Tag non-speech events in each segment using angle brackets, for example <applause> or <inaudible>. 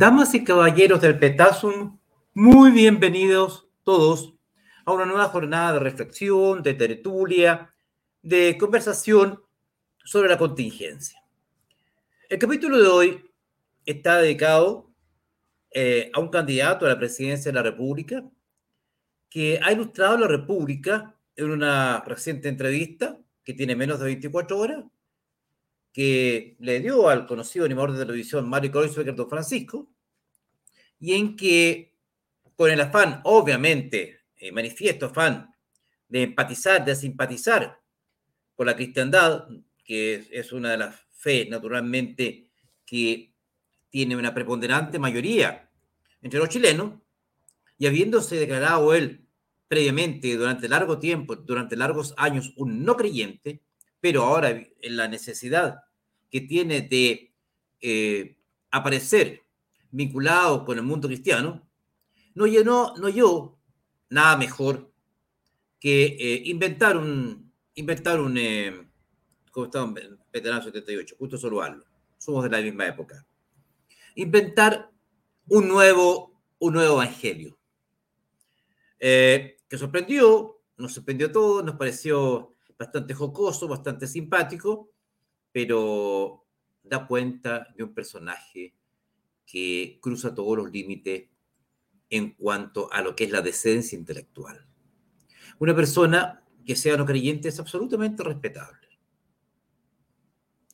Damas y caballeros del Petasum, muy bienvenidos todos a una nueva jornada de reflexión, de tertulia, de conversación sobre la contingencia. El capítulo de hoy está dedicado eh, a un candidato a la presidencia de la República que ha ilustrado la República en una reciente entrevista que tiene menos de 24 horas que le dio al conocido animador de televisión Mario Kreuzberger Don Francisco, y en que, con el afán, obviamente, eh, manifiesto afán de empatizar, de simpatizar con la cristiandad, que es, una de las fe, naturalmente, que tiene una preponderante mayoría entre los chilenos, y habiéndose declarado él previamente, durante largo tiempo, durante largos años, un no creyente, pero ahora en la necesidad que tiene de eh, aparecer vinculado con el mundo cristiano, no, llenó, no yo nada mejor que eh, inventar un, inventar un, eh, ¿cómo está veterano 78? Justo saludarlo, somos de la misma época. Inventar un nuevo, un nuevo evangelio. que sorprendió, nos sorprendió todo, nos pareció bastante jocoso, bastante simpático, pero da cuenta de un personaje que cruza todos los límites en cuanto a lo que es la decencia intelectual. Una persona que sea no creyente es absolutamente respetable.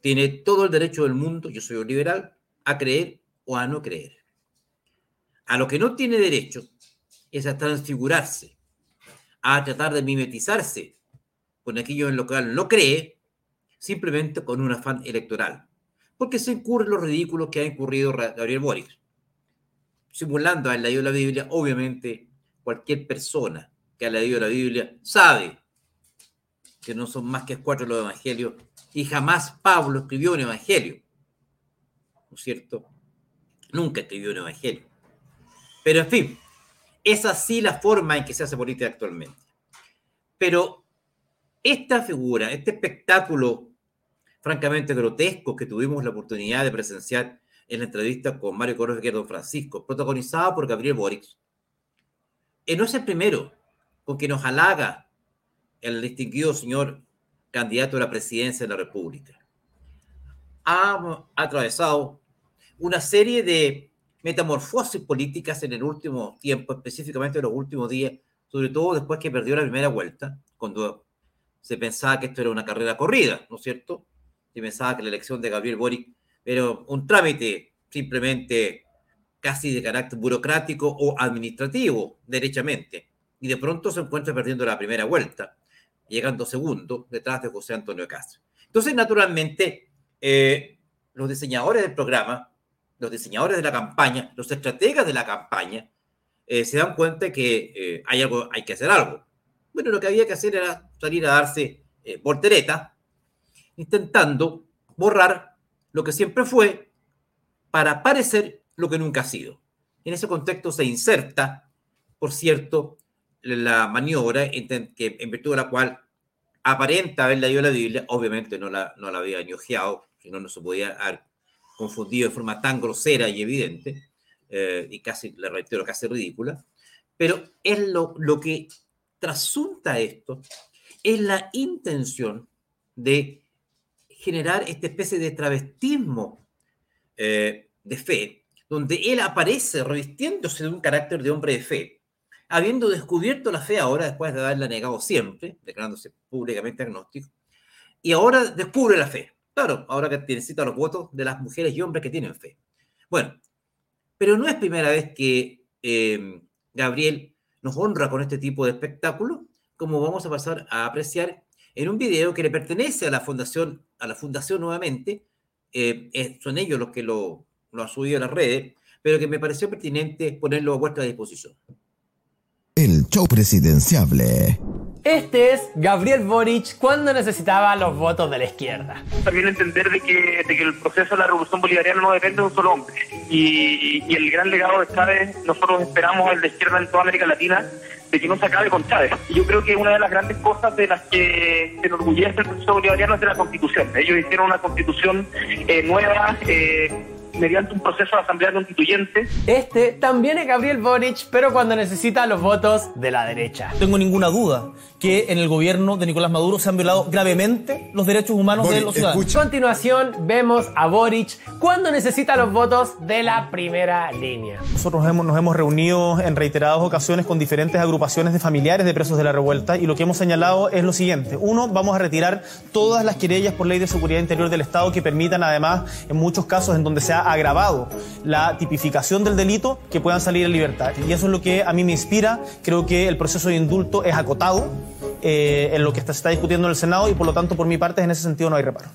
Tiene todo el derecho del mundo, yo soy un liberal, a creer o a no creer. A lo que no tiene derecho es a transfigurarse, a tratar de mimetizarse con aquello en lo cual no cree, simplemente con un afán electoral. Porque se incurre los ridículos que ha incurrido Gabriel Boric. Simulando haber leído la Biblia, obviamente cualquier persona que ha leído la Biblia sabe que no son más que cuatro los evangelios y jamás Pablo escribió un evangelio. ¿No es cierto? Nunca escribió un evangelio. Pero en fin, es así la forma en que se hace política actualmente. Pero esta figura, este espectáculo francamente grotesco que tuvimos la oportunidad de presenciar en la entrevista con Mario Correa y Francisco, protagonizada por Gabriel Boric, eh, no es el primero con que nos halaga el distinguido señor candidato a la presidencia de la República. Ha atravesado una serie de metamorfosis políticas en el último tiempo, específicamente en los últimos días, sobre todo después que perdió la primera vuelta, cuando se pensaba que esto era una carrera corrida, ¿no es cierto? Se pensaba que la elección de Gabriel Boric era un trámite simplemente casi de carácter burocrático o administrativo, derechamente. Y de pronto se encuentra perdiendo la primera vuelta, llegando segundo detrás de José Antonio Castro. Entonces, naturalmente, eh, los diseñadores del programa, los diseñadores de la campaña, los estrategas de la campaña, eh, se dan cuenta que eh, hay, algo, hay que hacer algo. Bueno, lo que había que hacer era salir a darse eh, voltereta, intentando borrar lo que siempre fue para parecer lo que nunca ha sido. En ese contexto se inserta, por cierto, la maniobra en, que, virtud de la cual aparenta haber leído la Biblia, obviamente no la, había ñojeado, si no, no se podía haber confundido de forma tan grosera y evidente, eh, y casi, le reitero, casi ridícula, pero es lo, lo que trasunta esto es la intención de generar esta especie de travestismo eh, de fe, donde él aparece revistiéndose de un carácter de hombre de fe, habiendo descubierto la fe ahora, después de haberla negado siempre, declarándose públicamente agnóstico, y ahora descubre la fe. Claro, ahora que necesita los votos de las mujeres y hombres que tienen fe. Bueno, pero no es primera vez que eh, Gabriel nos honra con este tipo de espectáculo, como vamos a pasar a apreciar en un video que le pertenece a la fundación, a la fundación nuevamente, eh, son ellos los que lo, lo han subido a las redes, pero que me pareció pertinente ponerlo a vuestra disposición. El show presidenciable. Este es Gabriel Boric cuando necesitaba los votos de la izquierda. También entender de que, de que el proceso de la revolución bolivariana no depende de un solo hombre. Y, y el gran legado de Chávez, nosotros esperamos el de izquierda en toda América Latina, de que no se acabe con Chávez. Y yo creo que una de las grandes cosas de las que se enorgullece el proceso bolivariano es de la constitución. Ellos hicieron una constitución eh, nueva, eh, mediante un proceso de asamblea constituyente. Este también es Gabriel Boric, pero cuando necesita los votos de la derecha. No tengo ninguna duda que en el gobierno de Nicolás Maduro se han violado gravemente los derechos humanos de los ciudadanos. A continuación vemos a Boric cuando necesita los votos de la primera línea. Nosotros hemos, nos hemos reunido en reiteradas ocasiones con diferentes agrupaciones de familiares de presos de la revuelta y lo que hemos señalado es lo siguiente. Uno, vamos a retirar todas las querellas por ley de seguridad interior del Estado que permitan además en muchos casos en donde se ha agravado la tipificación del delito que puedan salir en libertad. Y eso es lo que a mí me inspira. Creo que el proceso de indulto es acotado eh, en lo que se está discutiendo en el Senado y por lo tanto por mi parte en ese sentido no hay reparo.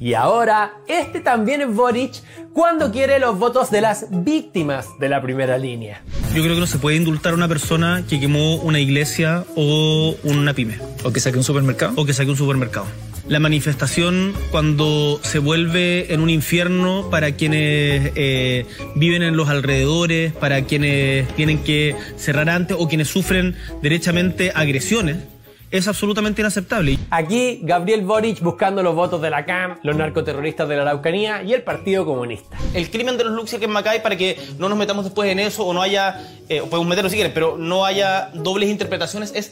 Y ahora, este también es Boric cuando quiere los votos de las víctimas de la primera línea. Yo creo que no se puede indultar a una persona que quemó una iglesia o una pyme. O que saque un supermercado. O que saque un supermercado. La manifestación cuando se vuelve en un infierno para quienes eh, viven en los alrededores, para quienes tienen que cerrar antes o quienes sufren derechamente agresiones es absolutamente inaceptable. Aquí Gabriel Boric buscando los votos de la CAM, los narcoterroristas de la Araucanía y el Partido Comunista. El crimen de los Luxia que en Macay para que no nos metamos después en eso o no haya, eh, podemos meterlo si quieren, pero no haya dobles interpretaciones es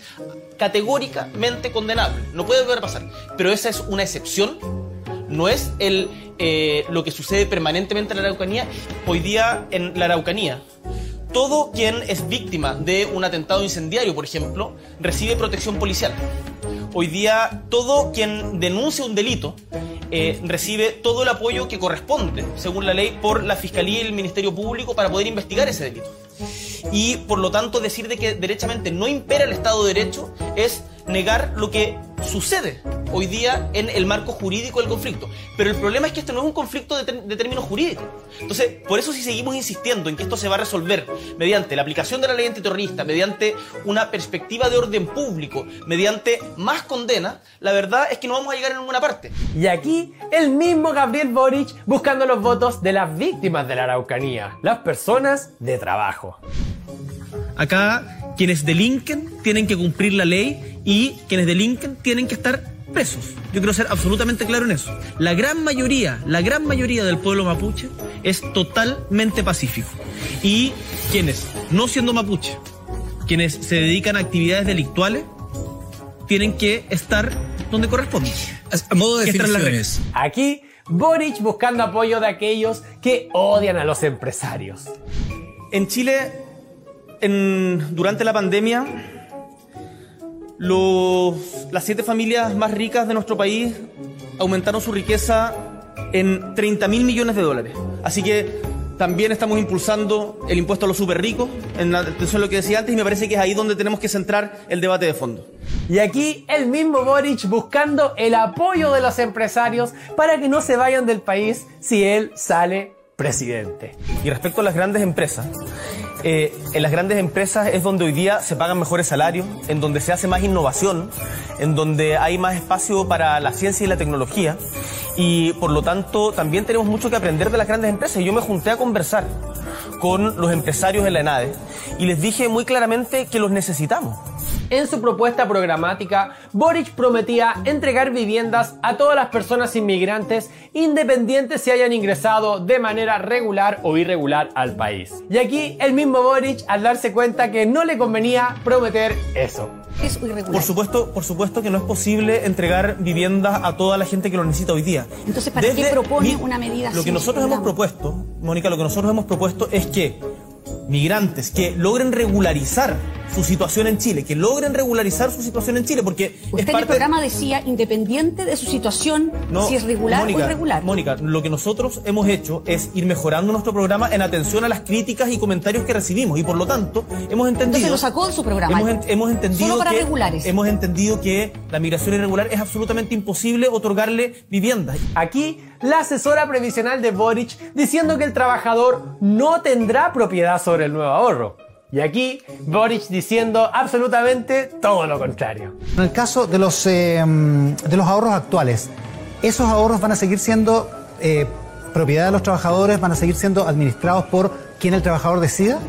categóricamente condenable. No puede volver a pasar. Pero esa es una excepción, no es el, eh, lo que sucede permanentemente en la Araucanía. Hoy día en la Araucanía todo quien es víctima de un atentado incendiario, por ejemplo, recibe protección policial. Hoy día, todo quien denuncia un delito eh, recibe todo el apoyo que corresponde, según la ley, por la Fiscalía y el Ministerio Público para poder investigar ese delito. Y por lo tanto, decir de que derechamente no impera el Estado de Derecho es negar lo que sucede hoy día en el marco jurídico del conflicto. Pero el problema es que esto no es un conflicto de, de, términos jurídicos. Entonces, por eso si seguimos insistiendo en que esto se va a resolver mediante la aplicación de la ley antiterrorista, mediante una perspectiva de orden público, mediante más condena, la verdad es que no vamos a llegar a ninguna parte. Y aquí el mismo Gabriel Boric buscando los votos de las víctimas de la Araucanía, las personas de trabajo. Acá quienes delinquen tienen que cumplir la ley y quienes delinquen tienen que estar presos. Yo quiero ser absolutamente claro en eso. La gran mayoría, la gran mayoría del pueblo mapuche es totalmente pacífico. Y quienes, no siendo mapuche, quienes se dedican a actividades delictuales, tienen que estar donde corresponde. A modo de definiciones. Aquí, Boric buscando apoyo de aquellos que odian a los empresarios. En Chile, en, durante la pandemia, los, las siete familias más ricas de nuestro país aumentaron su riqueza en 30 mil millones de dólares. Así que también estamos impulsando el impuesto a los super ricos, en atención a lo que decía antes, y me parece que es ahí donde tenemos que centrar el debate de fondo. Y aquí el mismo Boric buscando el apoyo de los empresarios para que no se vayan del país si él sale presidente. Y respecto a las grandes empresas, eh, en las grandes empresas es donde hoy día se pagan mejores salarios, en donde se hace más innovación, en donde hay más espacio para la ciencia y la tecnología. Y por lo tanto también tenemos mucho que aprender de las grandes empresas. Yo me junté a conversar con los empresarios en la ENADE y les dije muy claramente que los necesitamos. En su propuesta programática, Boric prometía entregar viviendas a todas las personas inmigrantes independientes si hayan ingresado de manera regular o irregular al país. Y aquí el mismo Boric al darse cuenta que no le convenía prometer eso. Es irregular. Por supuesto, por supuesto que no es posible entregar viviendas a toda la gente que lo necesita hoy día. Entonces, ¿para qué propone una medida así? Lo que nosotros hemos propuesto, Mónica, lo que nosotros hemos propuesto es que migrantes que logren regularizar su situación en Chile, que logren regularizar su situación en Chile, porque Usted en el programa decía independiente de su situación, si es regular Mónica, o irregular. Mónica, lo que nosotros hemos hecho es ir mejorando nuestro programa en atención a las críticas y comentarios que recibimos y por lo tanto hemos entendido. Entonces lo sacó de su programa. Hemos, hemos entendido Solo para que regulares. hemos entendido que la migración irregular es absolutamente imposible otorgarle viviendas. Aquí la asesora previsional de Boric diciendo que el trabajador no tendrá propiedad sobre el nuevo ahorro. Y aquí Boric diciendo absolutamente todo lo contrario. En el caso de los, eh, de los ahorros actuales, ¿esos ahorros van a seguir siendo eh, propiedad de los trabajadores, van a seguir siendo administrados por quien el trabajador decida?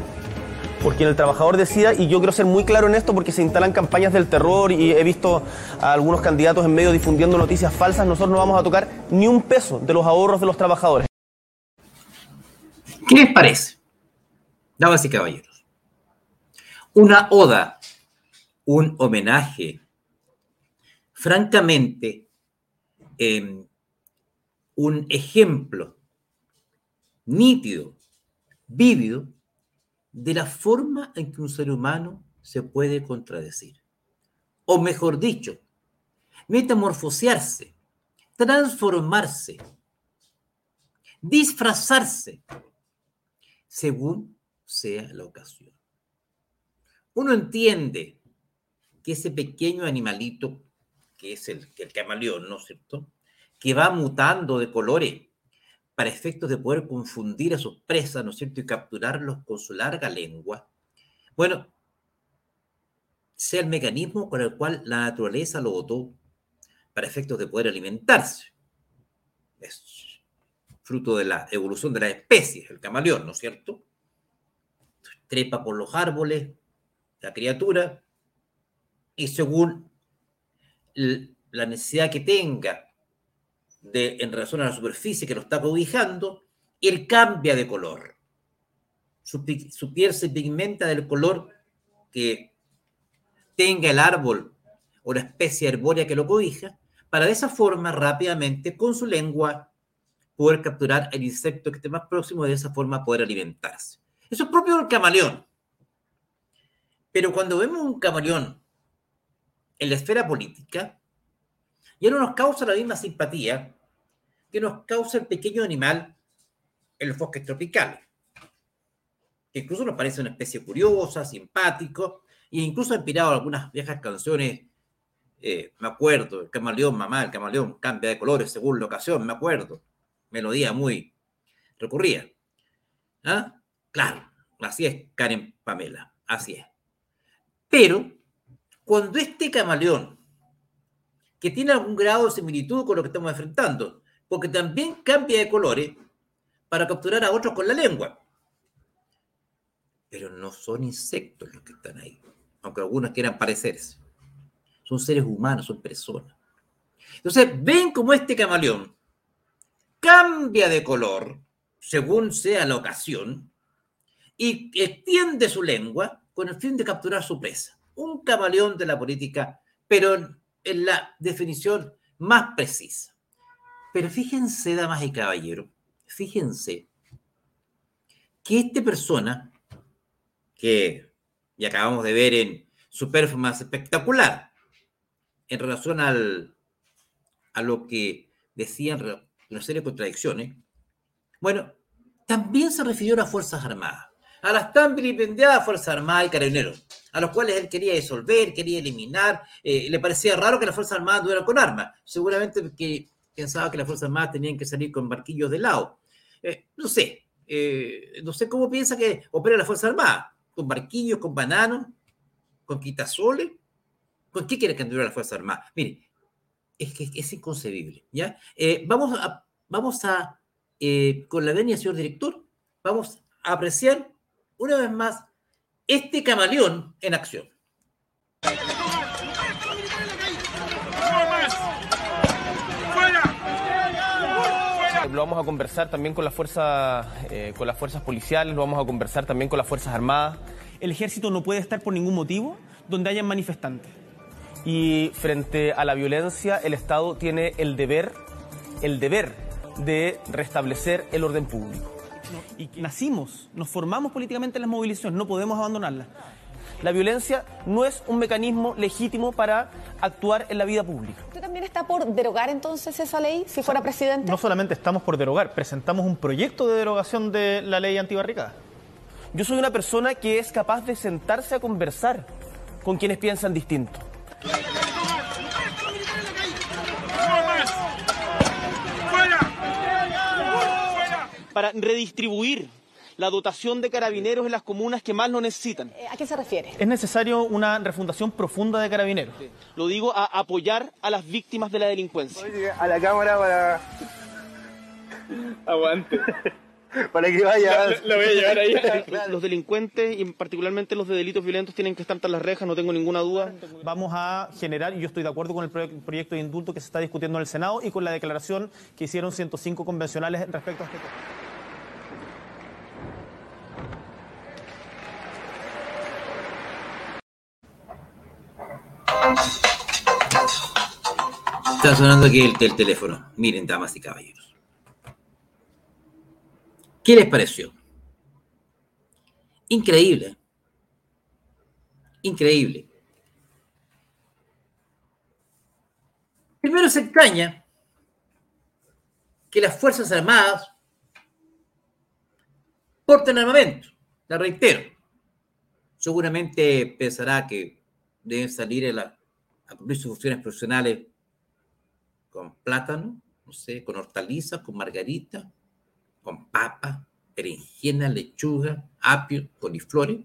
Por quien el trabajador decida, y yo quiero ser muy claro en esto porque se instalan campañas del terror y he visto a algunos candidatos en medio difundiendo noticias falsas, nosotros no vamos a tocar ni un peso de los ahorros de los trabajadores. ¿Qué les parece? Damas y caballeros. Una oda, un homenaje, francamente, eh, un ejemplo nítido, vívido, de la forma en que un ser humano se puede contradecir. O mejor dicho, metamorfosearse, transformarse, disfrazarse, según sea la ocasión. Uno entiende que ese pequeño animalito, que es el, el camaleón, ¿no es cierto?, que va mutando de colores para efectos de poder confundir a sus presas, ¿no es cierto?, y capturarlos con su larga lengua. Bueno, sea el mecanismo con el cual la naturaleza lo votó para efectos de poder alimentarse. Es fruto de la evolución de las especies, el camaleón, ¿no es cierto? Trepa por los árboles, la criatura, y según la necesidad que tenga de, en relación a la superficie que lo está cobijando, él cambia de color. Su, su piel se pigmenta del color que tenga el árbol o la especie arbórea que lo cobija, para de esa forma rápidamente con su lengua poder capturar el insecto que esté más próximo y de esa forma poder alimentarse. Eso es propio del camaleón. Pero cuando vemos un camaleón en la esfera política, ya no nos causa la misma simpatía que nos causa el pequeño animal en los bosques tropicales. Que incluso nos parece una especie curiosa, simpático, e incluso ha inspirado algunas viejas canciones. Eh, me acuerdo, el camaleón, mamá, el camaleón cambia de colores según la ocasión, me acuerdo. Melodía muy recurrida. ¿Ah? Claro, así es Karen Pamela, así es. Pero cuando este camaleón que tiene algún grado de similitud con lo que estamos enfrentando, porque también cambia de colores para capturar a otros con la lengua. Pero no son insectos los que están ahí, aunque algunos quieran parecerse. Son seres humanos, son personas. Entonces, ven cómo este camaleón cambia de color según sea la ocasión y extiende su lengua con el fin de capturar su presa. Un camaleón de la política, pero en la definición más precisa. Pero fíjense, damas y caballeros, fíjense que esta persona, que ya acabamos de ver en su performance espectacular, en relación al, a lo que decían una serie de contradicciones, bueno, también se refirió a las Fuerzas Armadas a las tan vilipendiadas Fuerzas Armadas y Carabineros, a los cuales él quería disolver, quería eliminar. Eh, le parecía raro que las Fuerzas Armadas anduvieran con armas. Seguramente porque pensaba que las Fuerzas Armadas tenían que salir con barquillos de lado. Eh, no sé, eh, no sé cómo piensa que opera la Fuerza Armada. ¿Con barquillos, con bananos, con quitasoles? ¿Con qué quiere que anduviera la Fuerza Armada? Mire, es que es inconcebible, ¿ya? vamos a, vamos a con la venia, señor director, vamos a apreciar una vez más, este camaleón en acción. Lo vamos a conversar también con las fuerzas, eh, con las fuerzas policiales, lo vamos a conversar también con las fuerzas armadas. El ejército no puede estar por ningún motivo donde hayan manifestantes. Y frente a la violencia, el Estado tiene el deber, el deber de restablecer el orden público y nacimos, nos formamos políticamente en las movilizaciones, no podemos abandonarlas. La violencia no es un mecanismo legítimo para actuar en la vida pública. ¿Usted también está por derogar entonces esa ley si fuera presidente? No solamente estamos por derogar, presentamos un proyecto de derogación de la ley antibarricada. Yo soy una persona que es capaz de sentarse a conversar con quienes piensan distinto. Para redistribuir la dotación de carabineros en las comunas que más lo necesitan. Eh, ¿A qué se refiere? Es necesario una refundación profunda de carabineros. Lo digo a apoyar a las víctimas de la delincuencia. a la cámara para... Aguante para que vaya. Lo, voy a llevar ahí. <laughs> Los delincuentes, y particularmente los de delitos violentos, tienen que estar tras las rejas, no tengo ninguna duda. Vamos a generar, y yo estoy de acuerdo con el proyecto de indulto que se está discutiendo en el Senado y con la declaración que hicieron 105 convencionales respecto a este tema. Está sonando aquí el teléfono. Miren, damas y caballeros. ¿Qué les pareció? Increíble. Increíble. Primero se extraña que las Fuerzas Armadas porten armamento. La reitero. Seguramente pensará que deben salir a, la- a cumplir sus funciones profesionales con plátano, no sé, con hortalizas, con margarita, con papa, berenjena, lechuga, apio, coliflores,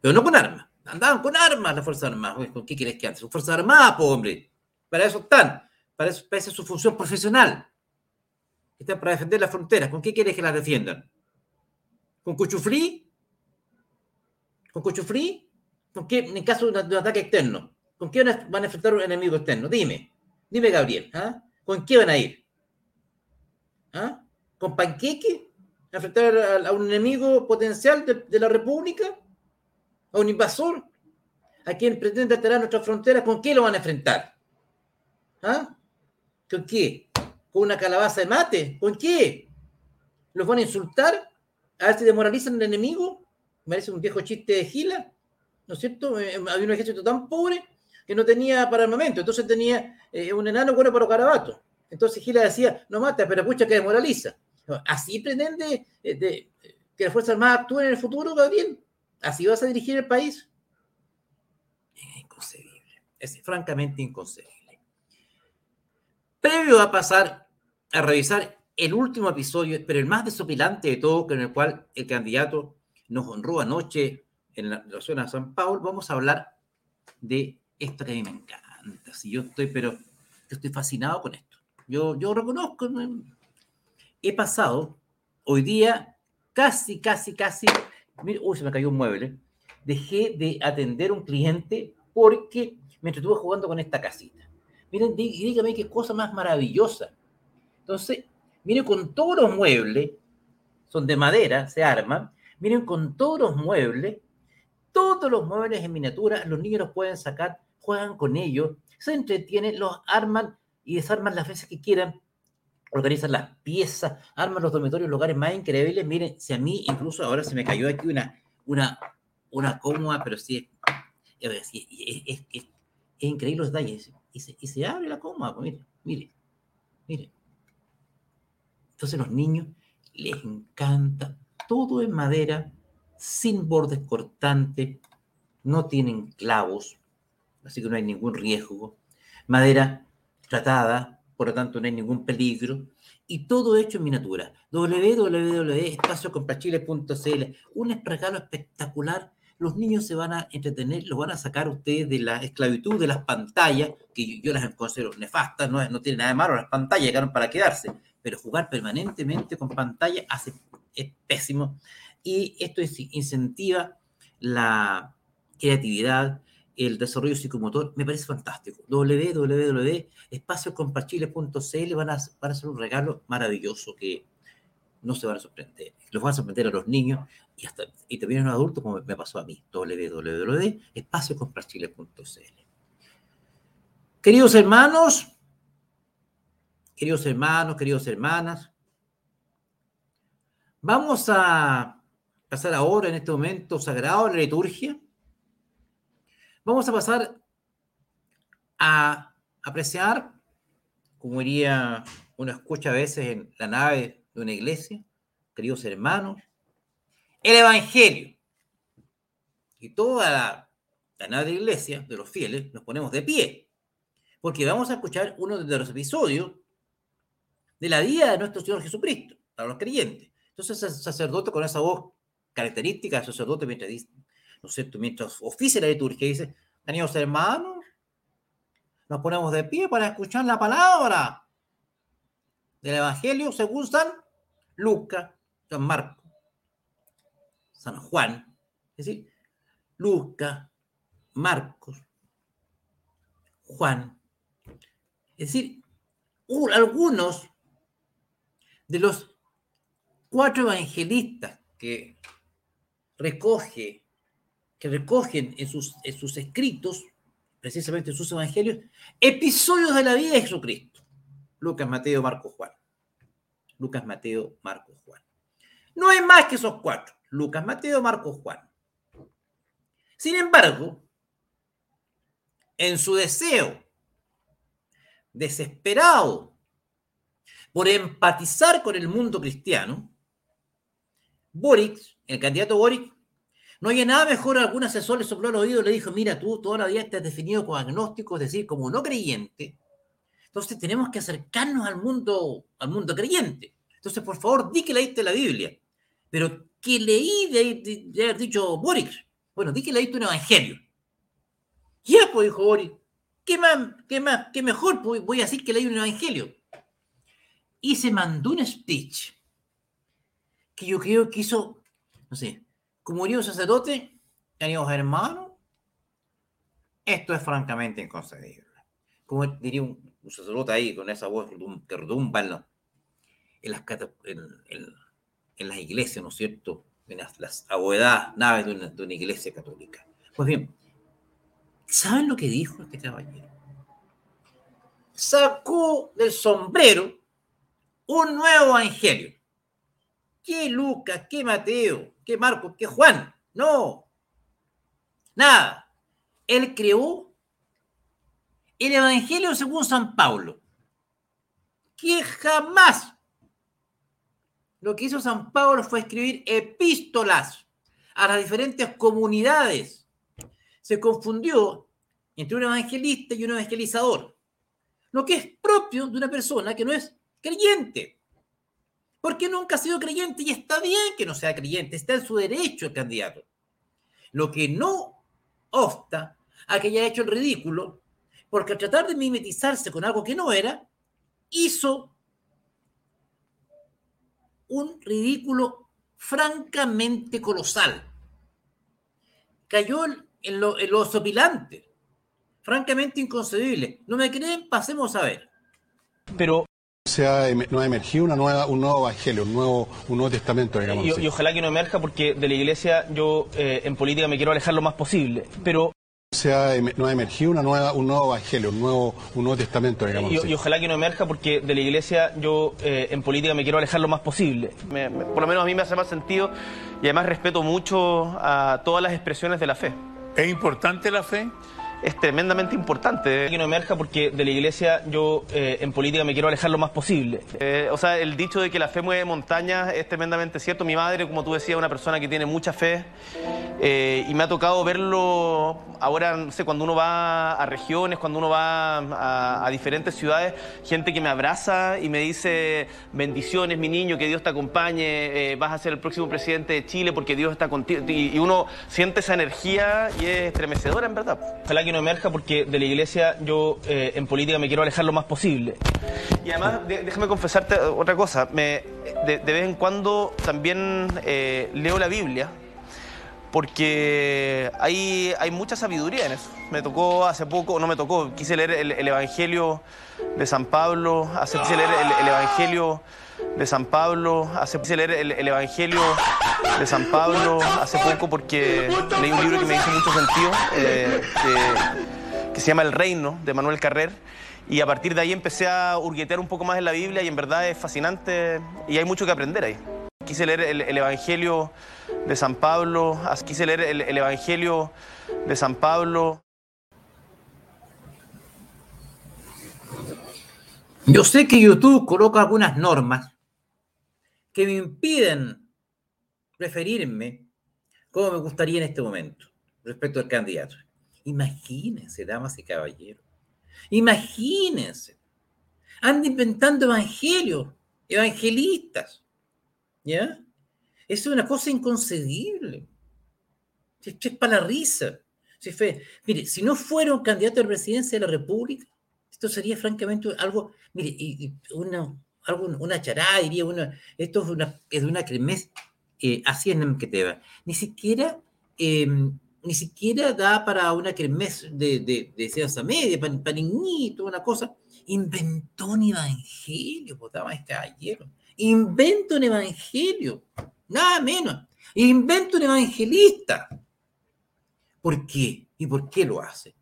pero no con armas. Andaban con armas las Fuerzas Armadas. ¿Con qué quieres que anden? Son Fuerzas Armadas, po, hombre. Para eso están. Para eso, para eso es su función profesional. Están para defender las fronteras. ¿Con qué quieres que las defiendan? ¿Con cuchuflí? ¿Con cuchuflí? ¿Con qué, en caso de un, ataque externo? ¿Con qué van a, enfrentar un enemigo externo? Dime. Dime, Gabriel. ¿ah? ¿Con qué van a ir? ¿Ah? ¿Con panqueque? ¿A enfrentar a, un enemigo potencial de, la República? ¿A un invasor? ¿A quien pretende alterar nuestras fronteras? ¿Con qué lo van a enfrentar? ¿Ah? ¿Con qué? ¿Con una calabaza de mate? ¿Con qué? ¿Los van a insultar? ¿A ver si demoralizan al enemigo? Me parece un viejo chiste de Gila, ¿no es cierto? Eh, había un ejército tan pobre que no tenía para armamento, entonces tenía eh, un enano bueno para los garabatos. Entonces Gila decía, no mata, pero pucha que demoraliza. <laughs> ¿Así pretende eh, que las Fuerzas Armadas actúen en el futuro, Gabriel? ¿Así vas a dirigir el país? Es inconcebible, es francamente inconcebible. Previo a pasar a revisar el último episodio, pero el más desopilante de todo, con el cual el candidato nos honró anoche en la, la zona de San Paulo, vamos a hablar de esto que a mí me encanta. Si yo estoy, pero estoy fascinado con esto. Yo, yo reconozco, ¿no? He pasado hoy día casi, casi, casi, mira, uy, se me cayó un mueble, dejé de atender un cliente porque me entretuve jugando con esta casita. Miren, dí- dígame qué cosa más maravillosa. Entonces, miren con todos los muebles, son de madera, se arman, miren con todos los muebles, todos los muebles en miniatura, los niños los pueden sacar, juegan con ellos, se entretienen, los arman y desarman las veces que quieran, organizan las piezas, arman los dormitorios, lugares más increíbles. Miren, si a mí incluso ahora se me cayó aquí una, una, una cómoda, pero sí, es, es, es- increíble los detalles. Y se, y se abre la cómoda, pues, mire, mire, mire. Entonces los niños les encanta todo en madera, sin bordes cortantes, no tienen clavos, así que no hay ningún riesgo. Madera tratada, por lo tanto no hay ningún peligro. Y todo hecho en miniatura. www.espaciocompachile.cl Un regalo espectacular. Los niños se van a entretener, los van a sacar ustedes de la esclavitud de las pantallas, que yo, las considero nefastas, no, no tiene nada de malo, las pantallas llegaron para quedarse, pero jugar permanentemente con pantalla hace, es pésimo. Y esto es- incentiva la creatividad, el desarrollo psicomotor, me parece fantástico. www.espaciocompachile.cl van a, van hacer un regalo maravilloso que no se van a sorprender. Los van a sorprender a los niños y, hasta, y también a los adultos, como me pasó a mí. www.espaciocompachile.cl Queridos hermanos, queridos hermanos, queridos hermanas, vamos a pasar ahora en este momento sagrado a la liturgia. Vamos a pasar a apreciar, como diría uno escucha a veces en la nave de una iglesia, queridos hermanos, el Evangelio. Y toda la, la nave de la iglesia, de los fieles, nos ponemos de pie, porque vamos a escuchar uno de los episodios de la vida de nuestro Señor Jesucristo, para los creyentes. Entonces el sacerdote con esa voz característica del sacerdote mientras dice, ¿no es cierto? Mientras oficia la liturgia, dice, queridos hermanos, nos ponemos de pie para escuchar la palabra del Evangelio según San Lucas, San Marcos, San Juan, es decir, Lucas, Marcos, Juan, es decir, algunos de los cuatro evangelistas que recoge, que recogen en sus, en sus escritos, precisamente en sus evangelios, episodios de la vida de Jesucristo. Lucas, Mateo, Marco, Juan. Lucas, Mateo, Marco, Juan. No hay más que esos cuatro. Lucas, Mateo, Marco, Juan. Sin embargo, en su deseo desesperado por empatizar con el mundo cristiano, Boric, el candidato Boric, no había nada mejor, algún asesor le sopló al oído y le dijo, mira, tú toda la vida has definido como agnóstico, es decir, como no creyente, entonces tenemos que acercarnos al mundo, al mundo creyente. Entonces, por favor, di que leíste la Biblia. Pero, ¿qué leí de, de haber dicho Boric? Bueno, di que leíste un evangelio. Ya, pues, dijo Boric. ¿Qué más, qué más, qué mejor? Pues voy a decir que leí un evangelio. Y se mandó un speech que yo creo que hizo, no sé, como diría un sacerdote, queridos hermanos, esto es francamente inconcebible. Como diría un, sacerdote ahí con esa voz que redumba en, en, las, en, en, las iglesias, ¿no es cierto? En las, las naves de una, de una iglesia católica. Pues bien, ¿saben lo que dijo este caballero? Sacó del sombrero un nuevo evangelio. ¿Qué Lucas? ¿Qué Mateo? ¿Qué Marcos? ¿Qué Juan? No. Nada. Él creó el Evangelio según San Pablo. Que jamás lo que hizo San Pablo fue escribir epístolas a las diferentes comunidades. Se confundió entre un evangelista y un evangelizador. Lo que es propio de una persona que no es creyente. Porque nunca ha sido creyente y está bien que no sea creyente, está en su derecho el candidato. Lo que no obsta a que haya hecho el ridículo, porque al tratar de mimetizarse con algo que no era, hizo un ridículo francamente colosal. Cayó en lo, en lo sopilante, francamente inconcebible. ¿No me creen? Pasemos a ver. Pero se ha, no ha emergido una nueva, un nuevo evangelio, un nuevo, un nuevo testamento, digamos. Y, y ojalá que no emerja porque de la iglesia yo eh, en política me quiero alejar lo más posible. Pero se ha, no ha emergido una nueva, un nuevo evangelio, un nuevo, un nuevo testamento, digamos. Y, y ojalá que no emerja porque de la iglesia yo eh, en política me quiero alejar lo más posible. Me, me, por lo menos a mí me hace más sentido y además respeto mucho a todas las expresiones de la fe. ¿Es importante la fe? Es tremendamente importante que no emerja porque de la iglesia yo eh, en política me quiero alejar lo más posible. Eh, o sea, el dicho de que la fe mueve montañas es tremendamente cierto. Mi madre, como tú decías, es una persona que tiene mucha fe eh, y me ha tocado verlo ahora, no sé, cuando uno va a regiones, cuando uno va a, a, diferentes ciudades, gente que me abraza y me dice bendiciones, mi niño, que Dios te acompañe, vas a ser el próximo presidente de Chile porque Dios está contigo. Y, y uno siente esa energía y es estremecedora, en verdad. Ojalá que no emerja porque de la iglesia yo eh, en política me quiero alejar lo más posible. Y además, de, déjame confesarte otra cosa, me, de, vez en cuando también eh, leo la Biblia porque hay, hay mucha sabiduría en eso. Me tocó hace poco, no me tocó, quise leer el, el Evangelio de San Pablo, hace, quise leer el, el Evangelio de San Pablo, hace quise leer el, el, Evangelio de San Pablo hace poco porque leí un libro que me hizo mucho sentido, eh, que, que, se llama El Reino, de Manuel Carrer, y a partir de ahí empecé a hurguetear un poco más en la Biblia y en verdad es fascinante y hay mucho que aprender ahí. Quise leer el, el Evangelio de San Pablo, quise leer el, el Evangelio de San Pablo. Yo sé que YouTube coloca algunas normas que me impiden referirme como me gustaría en este momento respecto al candidato. Imagínense, damas y caballeros. Imagínense. Anda inventando evangelios, evangelistas. ¿Ya? Es una cosa inconcebible. Es para la risa. Si fue, mire, si no fuera un candidato a la presidencia de la República, esto sería francamente algo, mire, una, algo, una charada, diría una, esto es una, es una cremes, eh, así es que te va. Ni siquiera, eh, ni siquiera da para una cremes de, de, de media, para, para niñito, una cosa. Inventó un evangelio, damas y caballeros. Inventa un evangelio, nada menos. Inventa un evangelista. ¿Por qué? ¿Y por qué lo hace?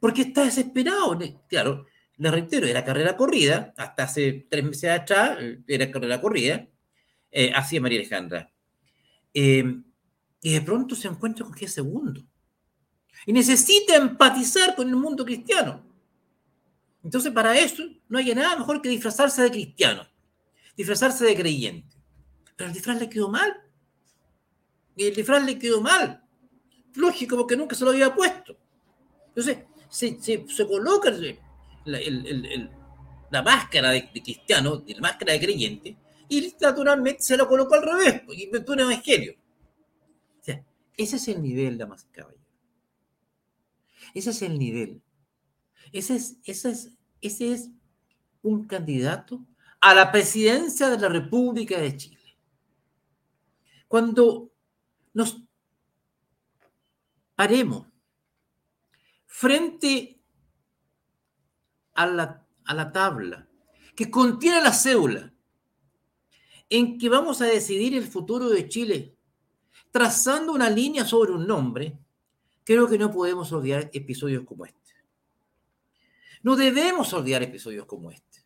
Porque está desesperado. Claro, les reitero, era carrera corrida, hasta hace tres meses atrás era carrera corrida, eh, hacía María Alejandra. Eh, y de pronto se encuentra con que es segundo. Y necesita empatizar con el mundo cristiano. Entonces, para eso no hay nada mejor que disfrazarse de cristiano, disfrazarse de creyente. Pero el disfraz le quedó mal. Y el disfraz le quedó mal. Lógico, porque nunca se lo había puesto. Entonces, se, se, se coloca la, máscara de, de, cristiano, la máscara de creyente, y naturalmente se lo colocó al revés, y inventó un evangelio. O sea, ese es el nivel, damas y caballeros. Ese es el nivel. Ese es, ese es, ese es un candidato a la presidencia de la República de Chile. Cuando nos paremos frente a la, a la tabla que contiene la cédula en que vamos a decidir el futuro de Chile trazando una línea sobre un nombre, creo que no podemos olvidar episodios como este. No debemos olvidar episodios como este.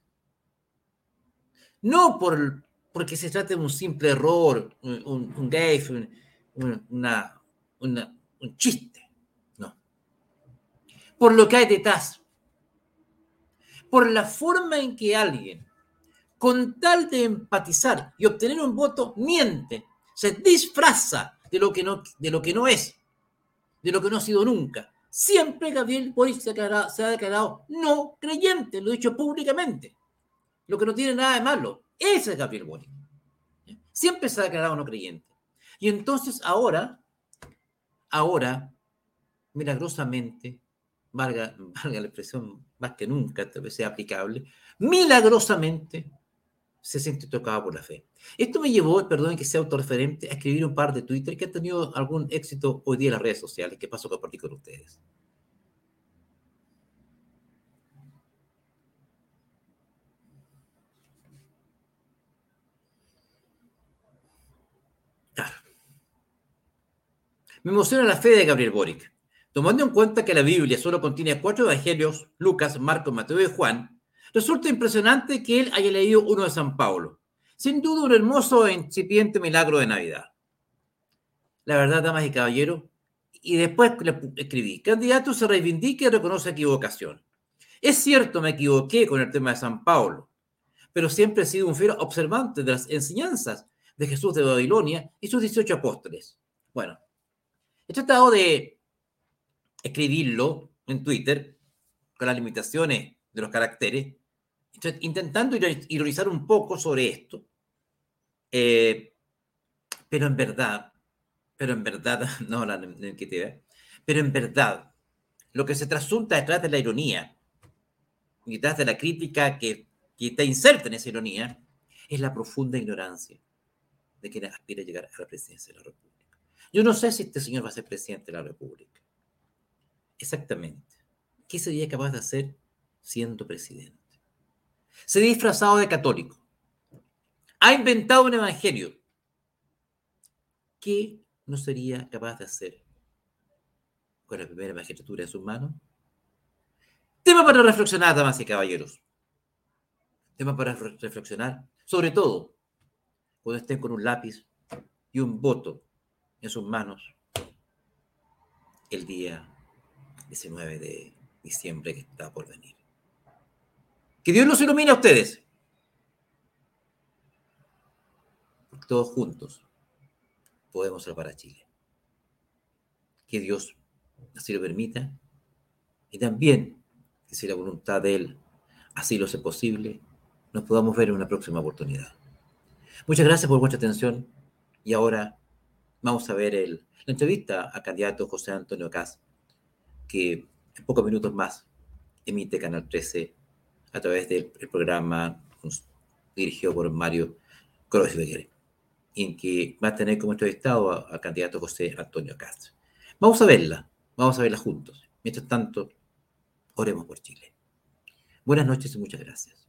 No por, porque se trate de un simple error, un, un, un un chiste. No. Por lo que hay detrás. Por la forma en que alguien, con tal de empatizar y obtener un voto, miente, se disfraza de lo que no, de lo que no es, de lo que no ha sido nunca. Siempre Gabriel Boric se ha, declarado, no creyente, lo he dicho públicamente. Lo que no tiene nada de malo. Ese es Gabriel Boric. Siempre se ha declarado no creyente. Y entonces ahora, ahora, milagrosamente, valga, <laughs> valga la expresión más que nunca, tal vez sea aplicable, milagrosamente se siente tocado por la fe. Esto me llevó, perdón que sea autorreferente, a escribir un par de Twitter que han tenido algún éxito hoy día en las redes sociales, que paso a compartir con ustedes. Me emociona la fe de Gabriel Boric. Tomando en cuenta que la Biblia solo contiene cuatro evangelios, Lucas, Marcos, Mateo y Juan, Resulta impresionante que él haya leído uno de San Pablo. Sin duda un hermoso e incipiente milagro de Navidad. La verdad, damas y caballeros, y después escribí, candidato se reivindica y reconoce equivocación. Es cierto, me equivoqué con el tema de San Pablo, pero siempre he sido un fiel observante de las enseñanzas de Jesús de Babilonia y sus 18 apóstoles. Bueno, he tratado de escribirlo en Twitter con las limitaciones de los caracteres, intentando ironizar un poco sobre esto, eh, pero en verdad, pero en verdad, <laughs> no la negatividad, pero en verdad, lo que se trasunta detrás de la ironía, detrás de la crítica que, que está inserta en esa ironía, es la profunda ignorancia de quien aspira a llegar a la presidencia de la República. Yo no sé si este señor va a ser presidente de la República. Exactamente. ¿Qué sería capaz de hacer siendo presidente? Se ha disfrazado de católico. Ha inventado un evangelio. ¿Qué no sería capaz de hacer con la primera magistratura en sus manos? Tema para reflexionar, damas y caballeros. Tema para reflexionar, sobre todo cuando estén con un lápiz y un voto en sus manos el día 19 de diciembre que está por venir. Que Dios los ilumine a ustedes. Todos juntos podemos salvar a Chile. Que Dios así lo permita. Y también, que si la voluntad de Él así lo hace posible, nos podamos ver en una próxima oportunidad. Muchas gracias por vuestra atención. Y ahora vamos a ver el, la entrevista a candidato José Antonio Cas, que en pocos minutos más emite Canal 13 a través del programa dirigido por Mario Kreuzberger, en que va a tener como entrevistado a, a candidato José Antonio Castro. Vamos a verla, vamos a verla juntos. Mientras tanto, oremos por Chile. Buenas noches y muchas gracias.